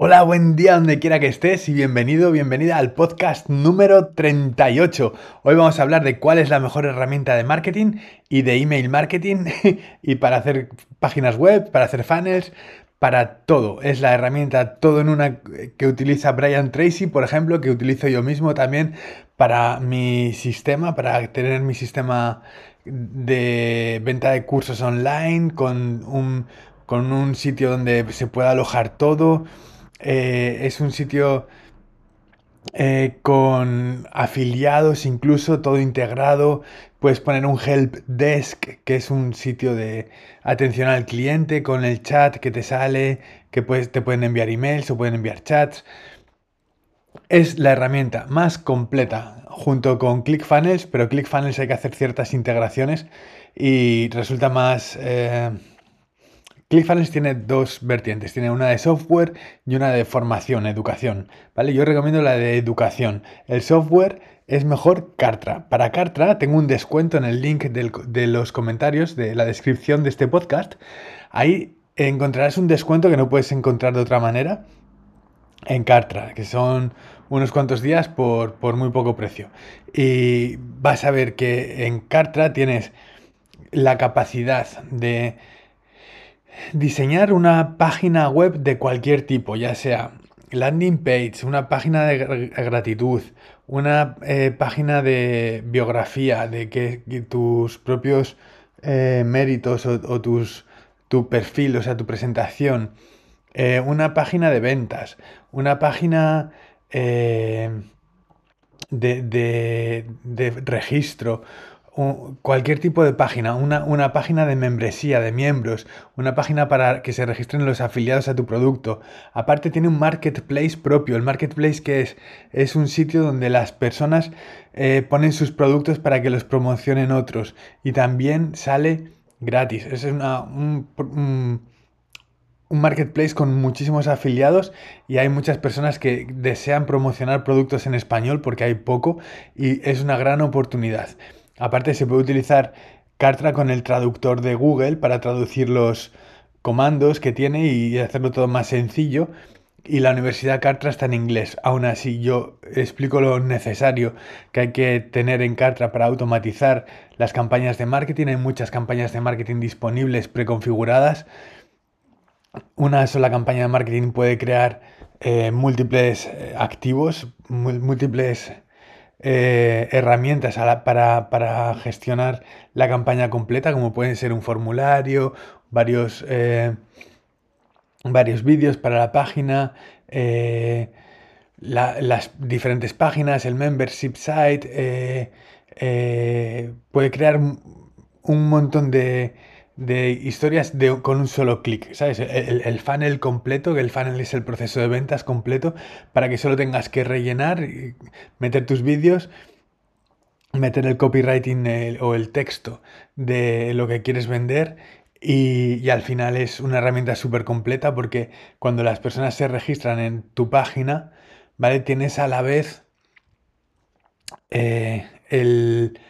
Hola, buen día donde quiera que estés y bienvenido, bienvenida al podcast número 38. Hoy vamos a hablar de cuál es la mejor herramienta de marketing y de email marketing y para hacer páginas web, para hacer funnels, para todo. Es la herramienta todo en una que utiliza Brian Tracy, por ejemplo, que utilizo yo mismo también para mi sistema, para tener mi sistema de venta de cursos online con un, con un sitio donde se pueda alojar todo eh, es un sitio eh, con afiliados, incluso todo integrado. Puedes poner un help desk, que es un sitio de atención al cliente, con el chat que te sale, que puedes, te pueden enviar emails o pueden enviar chats. Es la herramienta más completa junto con ClickFunnels, pero ClickFunnels hay que hacer ciertas integraciones y resulta más... Eh, ClickFunnels tiene dos vertientes, tiene una de software y una de formación, educación, ¿vale? Yo recomiendo la de educación. El software es mejor Cartra. Para Cartra tengo un descuento en el link de los comentarios de la descripción de este podcast. Ahí encontrarás un descuento que no puedes encontrar de otra manera en Cartra, que son unos cuantos días por, por muy poco precio. Y vas a ver que en Cartra tienes la capacidad de diseñar una página web de cualquier tipo, ya sea landing page, una página de gratitud, una eh, página de biografía, de tus propios eh, méritos o, tus, tu perfil, o sea, tu presentación, eh, una página de ventas, una página de, de registro, cualquier tipo de página, una, página de membresía, de miembros, una página para que se registren los afiliados a tu producto. Aparte tiene un marketplace propio. El marketplace que es es un sitio donde las personas eh, ponen sus productos para que los promocionen otros. Y también sale gratis. Es una, un, un marketplace con muchísimos afiliados y hay muchas personas que desean promocionar productos en español porque hay poco y es una gran oportunidad. Aparte se puede utilizar Cartra con el traductor de Google para traducir los comandos que tiene y hacerlo todo más sencillo. Y la Universidad Cartra está en inglés. Aún así, yo explico lo necesario que hay que tener en Cartra para automatizar las campañas de marketing. Hay muchas campañas de marketing disponibles preconfiguradas. Una sola campaña de marketing puede crear eh, múltiples eh, activos, múltiples eh, herramientas para, gestionar la campaña completa, como pueden ser un formulario, varios, eh, varios vídeos para la página, eh, las diferentes páginas, el membership site, puede crear un montón de, de historias de, con un solo clic, ¿sabes? El, funnel completo, que el funnel es el proceso de ventas completo, para que solo tengas que rellenar, meter tus vídeos, meter el copywriting o el texto de lo que quieres vender y, al final es una herramienta súper completa porque cuando las personas se registran en tu página, ¿vale? Tienes a la vez eh, el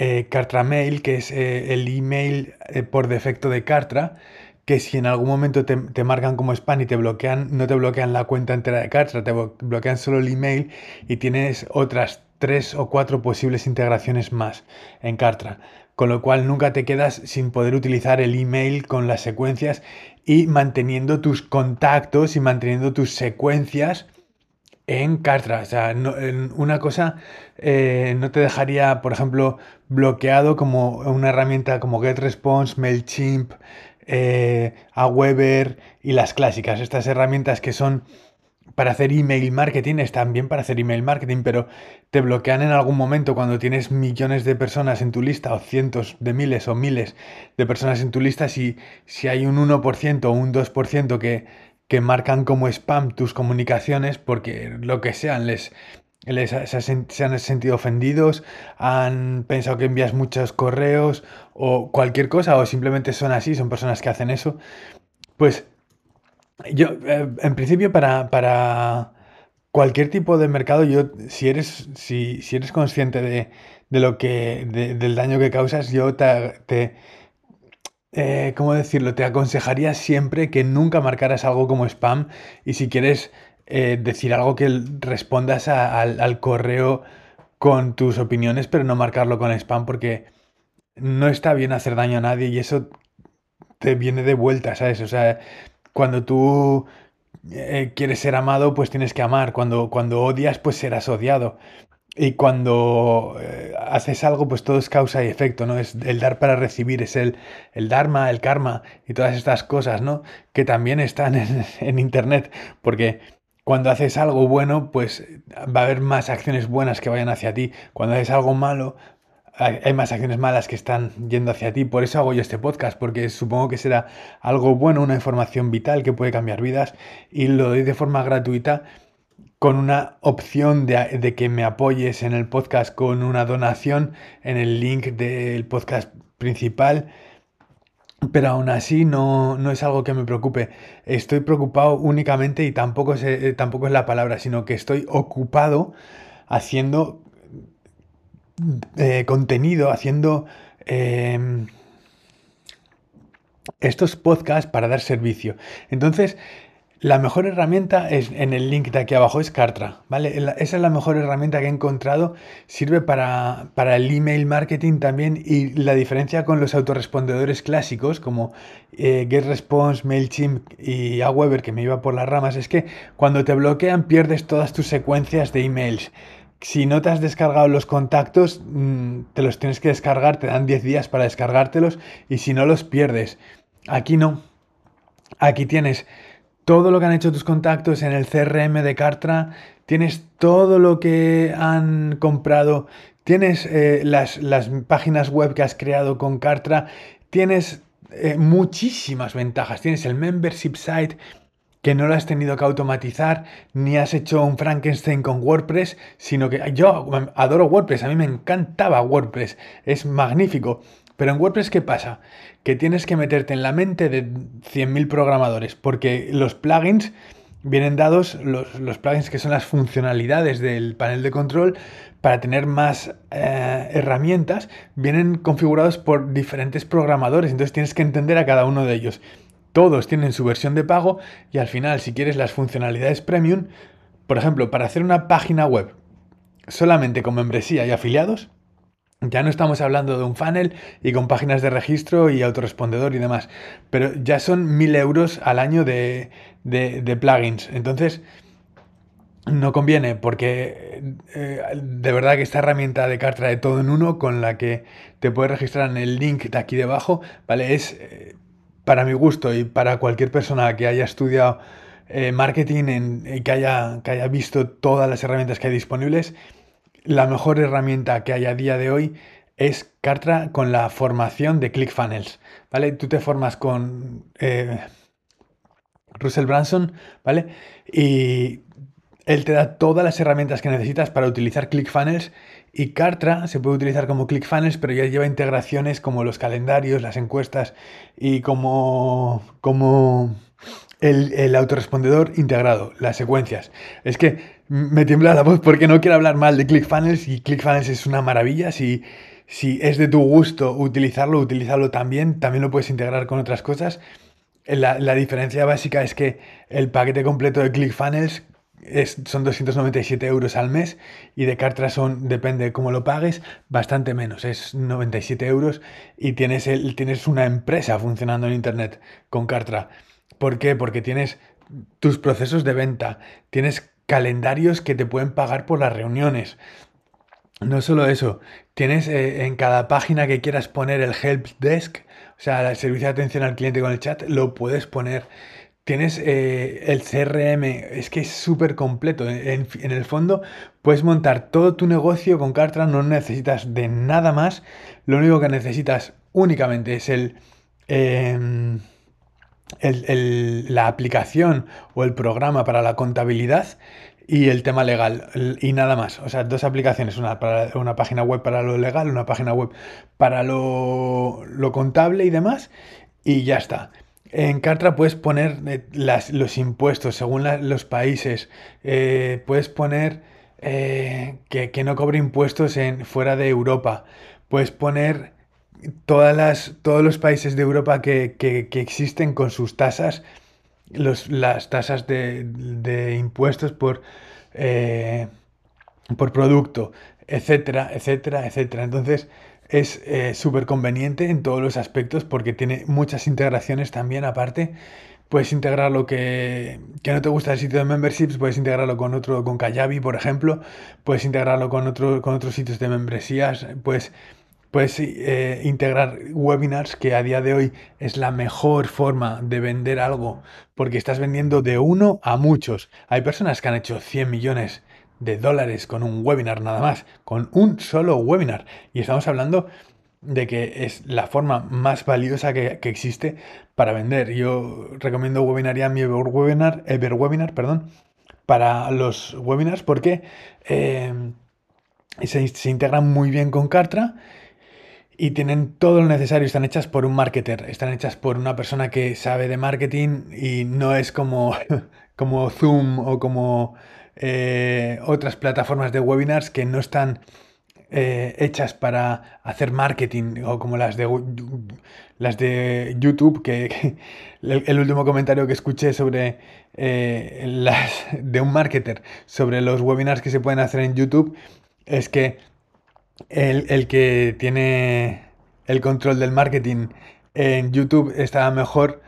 eh, Mail, que es eh, el email eh, por defecto de Cartra, que si en algún momento te, marcan como spam y te bloquean, no te bloquean la cuenta entera de Cartra, te bloquean solo el email y tienes otras tres o cuatro posibles integraciones más en Cartra. Con lo cual nunca te quedas sin poder utilizar el email con las secuencias y manteniendo tus contactos y manteniendo tus secuencias en Cartra. O sea, una cosa eh, no te dejaría, por ejemplo, bloqueado como una herramienta como GetResponse, MailChimp, eh, Aweber y las clásicas. Estas herramientas que son para hacer email marketing, están bien para hacer email marketing, pero te bloquean en algún momento cuando tienes millones de personas en tu lista o cientos de miles o miles de personas en tu lista. Si, si hay un 1% o un 2% que que marcan como spam tus comunicaciones porque lo que sean les, les se han sentido ofendidos, han pensado que envías muchos correos o cualquier cosa o simplemente son así, son personas que hacen eso. Pues yo, eh, en principio para, para cualquier tipo de mercado, yo si eres, si, si eres consciente de, de lo que, del daño que causas, yo te, eh, ¿cómo decirlo? Te aconsejaría siempre que nunca marcaras algo como spam y si quieres eh, decir algo que respondas al, correo con tus opiniones, pero no marcarlo con spam porque no está bien hacer daño a nadie y eso te viene de vuelta, ¿sabes? O sea, cuando tú eh, quieres ser amado, pues tienes que amar. Cuando, cuando odias, pues serás odiado. Y cuando eh, haces algo, pues todo es causa y efecto, ¿no? Es el dar para recibir, es el, el dharma, el karma y todas estas cosas, ¿no? Que también están en, en Internet, porque cuando haces algo bueno, pues va a haber más acciones buenas que vayan hacia ti. Cuando haces algo malo, hay más acciones malas que están yendo hacia ti. Por eso hago yo este podcast, porque supongo que será algo bueno, una información vital que puede cambiar vidas y lo doy de forma gratuita con una opción de, que me apoyes en el podcast con una donación en el link del podcast principal. Pero aún así no, no, es algo que me preocupe. Estoy preocupado únicamente, y tampoco es, eh, tampoco es la palabra, sino que estoy ocupado haciendo eh, contenido, haciendo em, estos podcasts para dar servicio. Entonces, la mejor herramienta es en el link de aquí abajo es Cartra, ¿vale? Esa es la mejor herramienta que he encontrado. Sirve para, para, el email marketing también y la diferencia con los autorrespondedores clásicos como eh, GetResponse, MailChimp y Aweber que me iba por las ramas es que cuando te bloquean pierdes todas tus secuencias de emails si no te has descargado los contactos, mm, te los tienes que descargar, te dan 10 días para descargártelos y si no los pierdes. Aquí no. Aquí tienes todo lo que han hecho tus contactos en el CRM de Cartra, tienes todo lo que han comprado, tienes eh, las, páginas web que has creado con Cartra, tienes eh, muchísimas ventajas, tienes el membership site, que no lo has tenido que automatizar, ni has hecho un Frankenstein con WordPress, sino que yo adoro WordPress, a mí me encantaba WordPress, es magnífico. Pero en WordPress, ¿qué pasa? Que tienes que meterte en la mente de 100.000 programadores, porque los plugins vienen dados, los, plugins que son las funcionalidades del panel de control, para tener más eh, herramientas, vienen configurados por diferentes programadores, entonces tienes que entender a cada uno de ellos. Todos tienen su versión de pago y al final, si quieres las funcionalidades premium, por ejemplo, para hacer una página web solamente con membresía y afiliados, ya no estamos hablando de un funnel y con páginas de registro y autorrespondedor y demás, pero ya son mil euros al año de, plugins. Entonces, no conviene porque eh, de verdad que esta herramienta de carta de todo en uno con la que te puedes registrar en el link de aquí debajo, ¿vale? Es eh, para mi gusto y para cualquier persona que haya estudiado eh, marketing y que haya, que haya visto todas las herramientas que hay disponibles, la mejor herramienta que hay a día de hoy es Cartra con la formación de ClickFunnels, ¿vale? Tú te formas con eh, Russell Branson, ¿vale? Y él te da todas las herramientas que necesitas para utilizar ClickFunnels y Cartra se puede utilizar como ClickFunnels, pero ya lleva integraciones como los calendarios, las encuestas y como, como el, el autorrespondedor integrado, las secuencias. Es que me tiembla la voz porque no quiero hablar mal de ClickFunnels y ClickFunnels es una maravilla. Si, si es de tu gusto utilizarlo, utilizarlo también. También lo puedes integrar con otras cosas. La, la diferencia básica es que el paquete completo de ClickFunnels son 297 euros al mes y de Cartra son, depende de cómo lo pagues, bastante menos, es 97 euros y tienes, el, tienes una empresa funcionando en Internet con Cartra. ¿Por qué? Porque tienes tus procesos de venta, tienes calendarios que te pueden pagar por las reuniones. No solo eso, tienes eh, en cada página que quieras poner el help desk, o sea, el servicio de atención al cliente con el chat, lo puedes poner Tienes eh, el CRM, es que es súper completo. En, el fondo puedes montar todo tu negocio con Cartra, no necesitas de nada más. Lo único que necesitas únicamente es el, em, la aplicación o el programa para la contabilidad y el tema legal y nada más. O sea, dos aplicaciones, una, para, una página web para lo legal, una página web para lo, lo contable y demás, y ya está. En Cartra puedes poner eh, los impuestos según los países. Eh, puedes poner eh, que, no cobre impuestos en, fuera de Europa. Puedes poner todas las, todos los países de Europa que, existen con sus tasas, los, las tasas de, impuestos por, eh, por producto, etcétera, etcétera, etcétera. Entonces es eh, súper conveniente en todos los aspectos porque tiene muchas integraciones también aparte. Puedes integrarlo que, que no te gusta el sitio de memberships, puedes integrarlo con otro, con Kajabi, por ejemplo, puedes integrarlo con, otro, con otros sitios de membresías, puedes, puedes eh, integrar webinars, que a día de hoy es la mejor forma de vender algo, porque estás vendiendo de uno a muchos. Hay personas que han hecho 100 millones de dólares con un webinar nada más, con un solo webinar. Y estamos hablando de que es la forma más valiosa que, existe para vender. Yo recomiendo webinaría mi Everwebinar, Everwebinar perdón, para los webinars porque eh, se, se, integran muy bien con Cartra y tienen todo lo necesario. Están hechas por un marketer, están hechas por una persona que sabe de marketing y no es como, como Zoom o como eh, otras plataformas de webinars que no están eh, hechas para hacer marketing o como las de, las de YouTube, que, el, último comentario que escuché sobre eh, las de un marketer sobre los webinars que se pueden hacer en YouTube es que el, que tiene el control del marketing en YouTube está mejor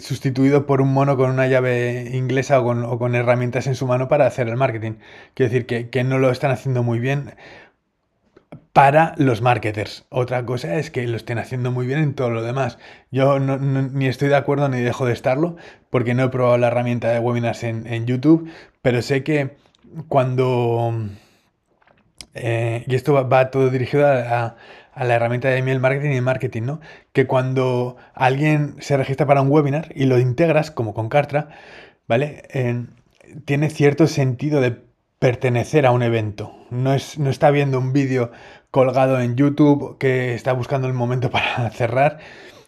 sustituido por un mono con una llave inglesa o con, herramientas en su mano para hacer el marketing. Quiero decir que, no lo están haciendo muy bien para los marketers. Otra cosa es que lo estén haciendo muy bien en todo lo demás. Yo ni estoy de acuerdo ni dejo de estarlo porque no he probado la herramienta de webinars en, YouTube, pero sé que cuando... Eh, y esto va, todo dirigido a la herramienta de email marketing y marketing, ¿no? Que cuando alguien se registra para un webinar y lo integras, como con Cartra, ¿vale? tiene cierto sentido de pertenecer a un evento. No, es, no está viendo un vídeo colgado en YouTube que está buscando el momento para cerrar,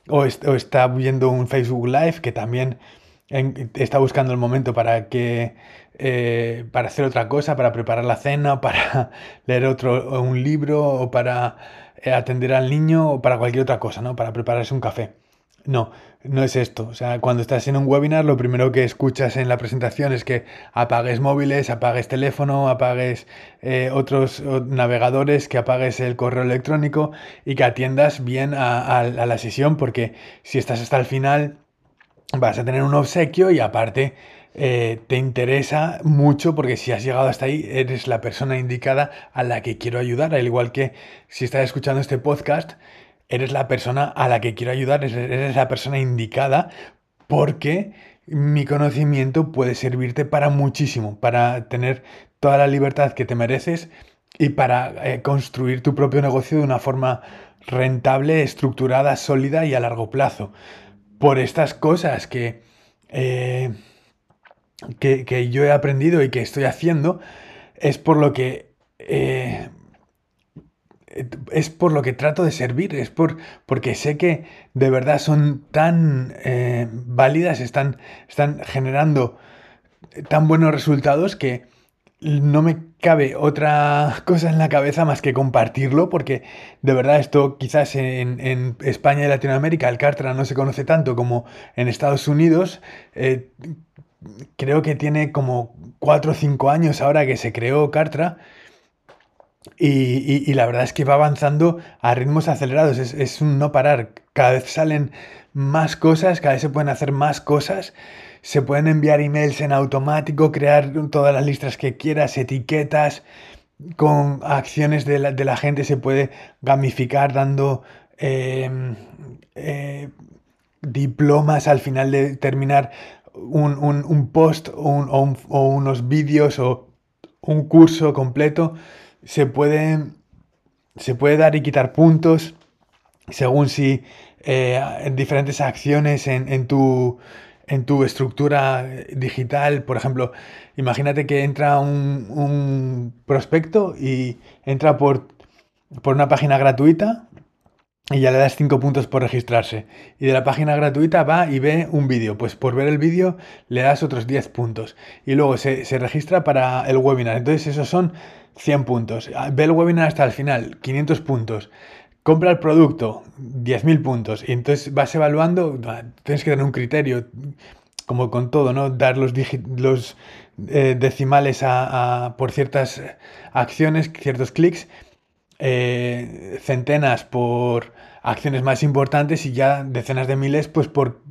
o, está viendo un Facebook Live que también está buscando el momento para que eh, para hacer otra cosa, para preparar la cena, para leer otro un libro o para eh, atender al niño o para cualquier otra cosa, ¿no? Para prepararse un café. No, no es esto. O sea, cuando estás en un webinar, lo primero que escuchas en la presentación es que apagues móviles, apagues teléfono, apagues eh, otros navegadores, que apagues el correo electrónico y que atiendas bien a, la sesión, porque si estás hasta el final, vas a tener un obsequio y aparte eh, te interesa mucho porque si has llegado hasta ahí, eres la persona indicada a la que quiero ayudar, al igual que si estás escuchando este podcast, eres la persona a la que quiero ayudar, eres la persona indicada porque mi conocimiento puede servirte para muchísimo, para tener toda la libertad que te mereces y para eh, construir tu propio negocio de una forma rentable, estructurada, sólida y a largo plazo. Por estas cosas que... Eh, que, yo he aprendido y que estoy haciendo es por lo que eh, es por lo que trato de servir, es por, porque sé que de verdad son tan eh, válidas, están, están generando tan buenos resultados que no me cabe otra cosa en la cabeza más que compartirlo, porque de verdad esto quizás en, España y Latinoamérica el Cartra no se conoce tanto como en Estados Unidos. Eh, creo que tiene como 4 o 5 años ahora que se creó Cartra. Y, la verdad es que va avanzando a ritmos acelerados, es, un no parar. Cada vez salen más cosas, cada vez se pueden hacer más cosas, se pueden enviar emails en automático, crear todas las listas que quieras, etiquetas, con acciones de la, gente se puede gamificar dando em, eh, diplomas al final de terminar un, post o, unos vídeos o un curso completo, se puede, se puede dar y quitar puntos según si eh, diferentes acciones en, tu, en tu estructura digital. Por ejemplo, imagínate que entra un, un prospecto y entra por, por una página gratuita y ya le das 5 puntos por registrarse. Y de la página gratuita va y ve un vídeo. Pues por ver el vídeo le das otros 10 puntos. Y luego se, registra para el webinar. Entonces esos son 100 puntos. Ve el webinar hasta el final, 500 puntos. compra el producto, 10.000 puntos, y entonces vas evaluando, tienes que tener un criterio, como con todo, ¿no? Dar los, los eh, decimales a, por ciertas acciones, ciertos clics, eh, centenas por acciones más importantes y ya decenas de miles pues por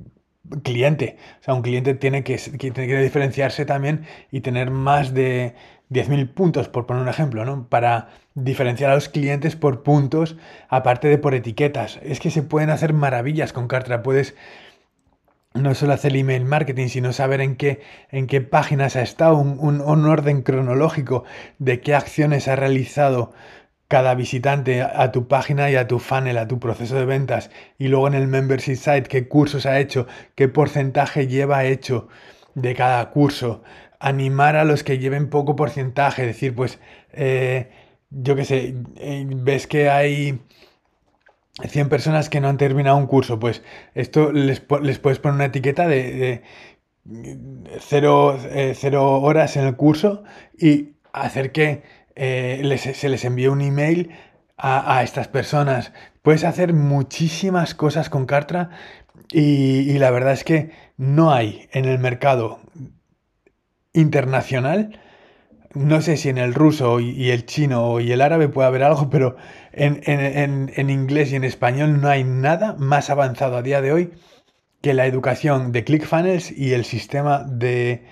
cliente. O sea, un cliente tiene que, tiene que diferenciarse también y tener más de 10.000 puntos, por poner un ejemplo, ¿no? Para diferenciar a los clientes por puntos, aparte de por etiquetas. Es que se pueden hacer maravillas con Cartra. Puedes no solo hacer email marketing, sino saber en qué, en qué páginas ha estado, un, un orden cronológico de qué acciones ha realizado cada visitante a tu página y a tu funnel, a tu proceso de ventas. Y luego en el membership site, qué cursos ha hecho, qué porcentaje lleva hecho de cada curso. Animar a los que lleven poco porcentaje, decir, pues, eh, yo qué sé, eh, ves que hay 100 personas que no han terminado un curso, pues esto les, puedes poner una etiqueta de, cero, eh, cero horas en el curso y hacer que eh, se les envíe un email a, estas personas. Puedes hacer muchísimas cosas con Cartra y, la verdad es que no hay en el mercado internacional, no sé si en el ruso y, el chino y el árabe puede haber algo, pero en, en, inglés y en español no hay nada más avanzado a día de hoy que la educación de ClickFunnels y el sistema de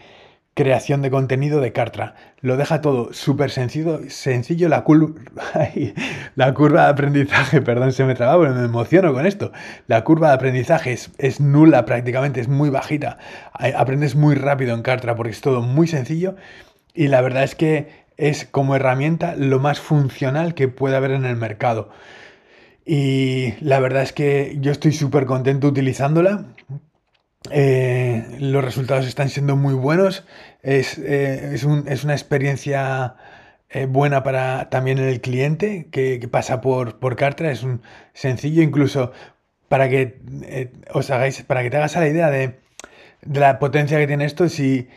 creación de contenido de Cartra. Lo deja todo súper sencillo, sencillo la, curva de aprendizaje, perdón, se me traba, pero me emociono con esto. La curva de aprendizaje es, es, nula prácticamente, es muy bajita. Aprendes muy rápido en Cartra porque es todo muy sencillo y la verdad es que es como herramienta lo más funcional que puede haber en el mercado. Y la verdad es que yo estoy súper contento utilizándola. Eh, los resultados están siendo muy buenos. Es, eh, una experiencia eh, buena para también el cliente que, pasa por, por Cartra. Es un sencillo, incluso para que os hagáis, para que te hagas la idea de, de, la potencia que tiene esto. Si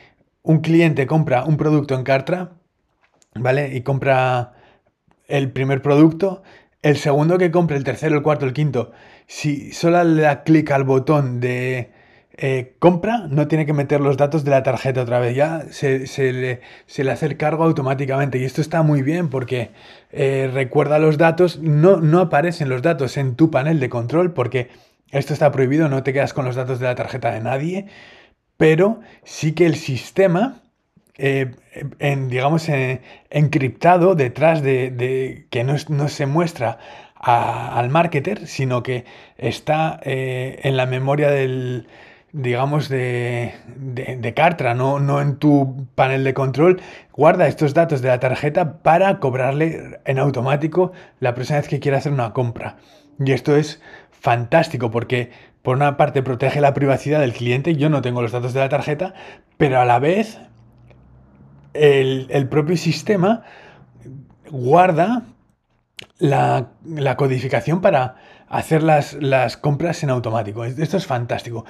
un cliente compra un producto en Cartra, ¿vale? Y compra el primer producto, el segundo que compre, el tercero, el cuarto, el quinto, si solo le da clic al botón de eh, compra, no tiene que meter los datos de la tarjeta otra vez, ya se, le, hace el cargo automáticamente. Y esto está muy bien porque eh, recuerda los datos, no, no aparecen los datos en tu panel de control porque esto está prohibido, no te quedas con los datos de la tarjeta de nadie, pero sí que el sistema... Eh, digamos, encriptado detrás de, que no, se muestra al marketer, sino que está en la memoria del, digamos, de, de, Cartra, no, no en tu panel de control, guarda estos datos de la tarjeta para cobrarle en automático la próxima vez que quiera hacer una compra. Y esto es fantástico porque por una parte protege la privacidad del cliente, yo no tengo los datos de la tarjeta, pero a la vez el, el propio sistema guarda la, la, codificación para hacer las, las, compras en automático. Esto es fantástico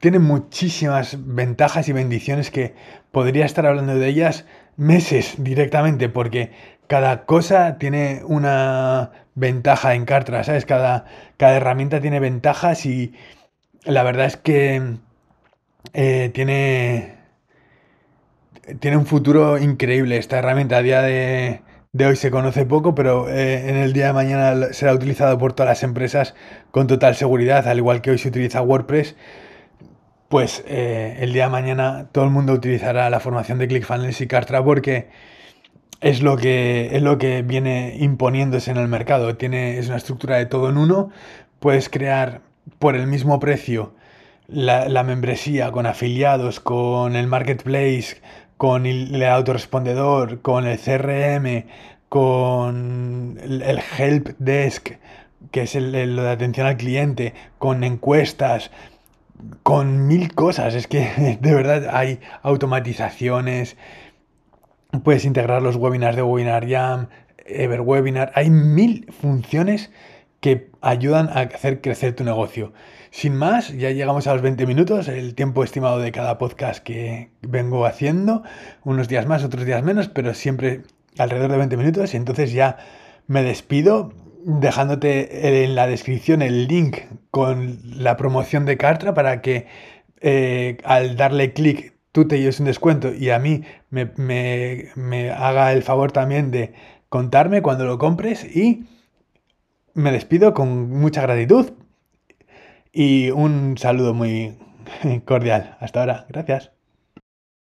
tiene muchísimas ventajas y bendiciones que podría estar hablando de ellas meses directamente, porque cada cosa tiene una ventaja en Cartra, ¿sabes? Cada, cada herramienta tiene ventajas y la verdad es que eh, tiene, tiene un futuro increíble esta herramienta. A día de, hoy se conoce poco, pero eh, en el día de mañana será utilizado por todas las empresas con total seguridad, al igual que hoy se utiliza WordPress pues eh, el día de mañana todo el mundo utilizará la formación de ClickFunnels y Cartra porque es lo que, es lo que viene imponiéndose en el mercado. Tiene, es una estructura de todo en uno. Puedes crear por el mismo precio la, la membresía con afiliados, con el marketplace, con el autorespondedor, con el CRM, con el, help desk, que es el, lo de atención al cliente, con encuestas con mil cosas. Es que de verdad hay automatizaciones. Puedes integrar los webinars de Webinar Jam, Everwebinar. Hay mil funciones que ayudan a hacer crecer tu negocio. Sin más, ya llegamos a los 20 minutos, el tiempo estimado de cada podcast que vengo haciendo. Unos días más, otros días menos, pero siempre alrededor de 20 minutos. Y entonces ya me despido dejándote en la descripción el link con la promoción de Cartra para que eh, al darle clic tú te lleves un descuento y a mí me, me haga el favor también de contarme cuando lo compres y me despido con mucha gratitud y un saludo muy cordial. Hasta ahora. Gracias.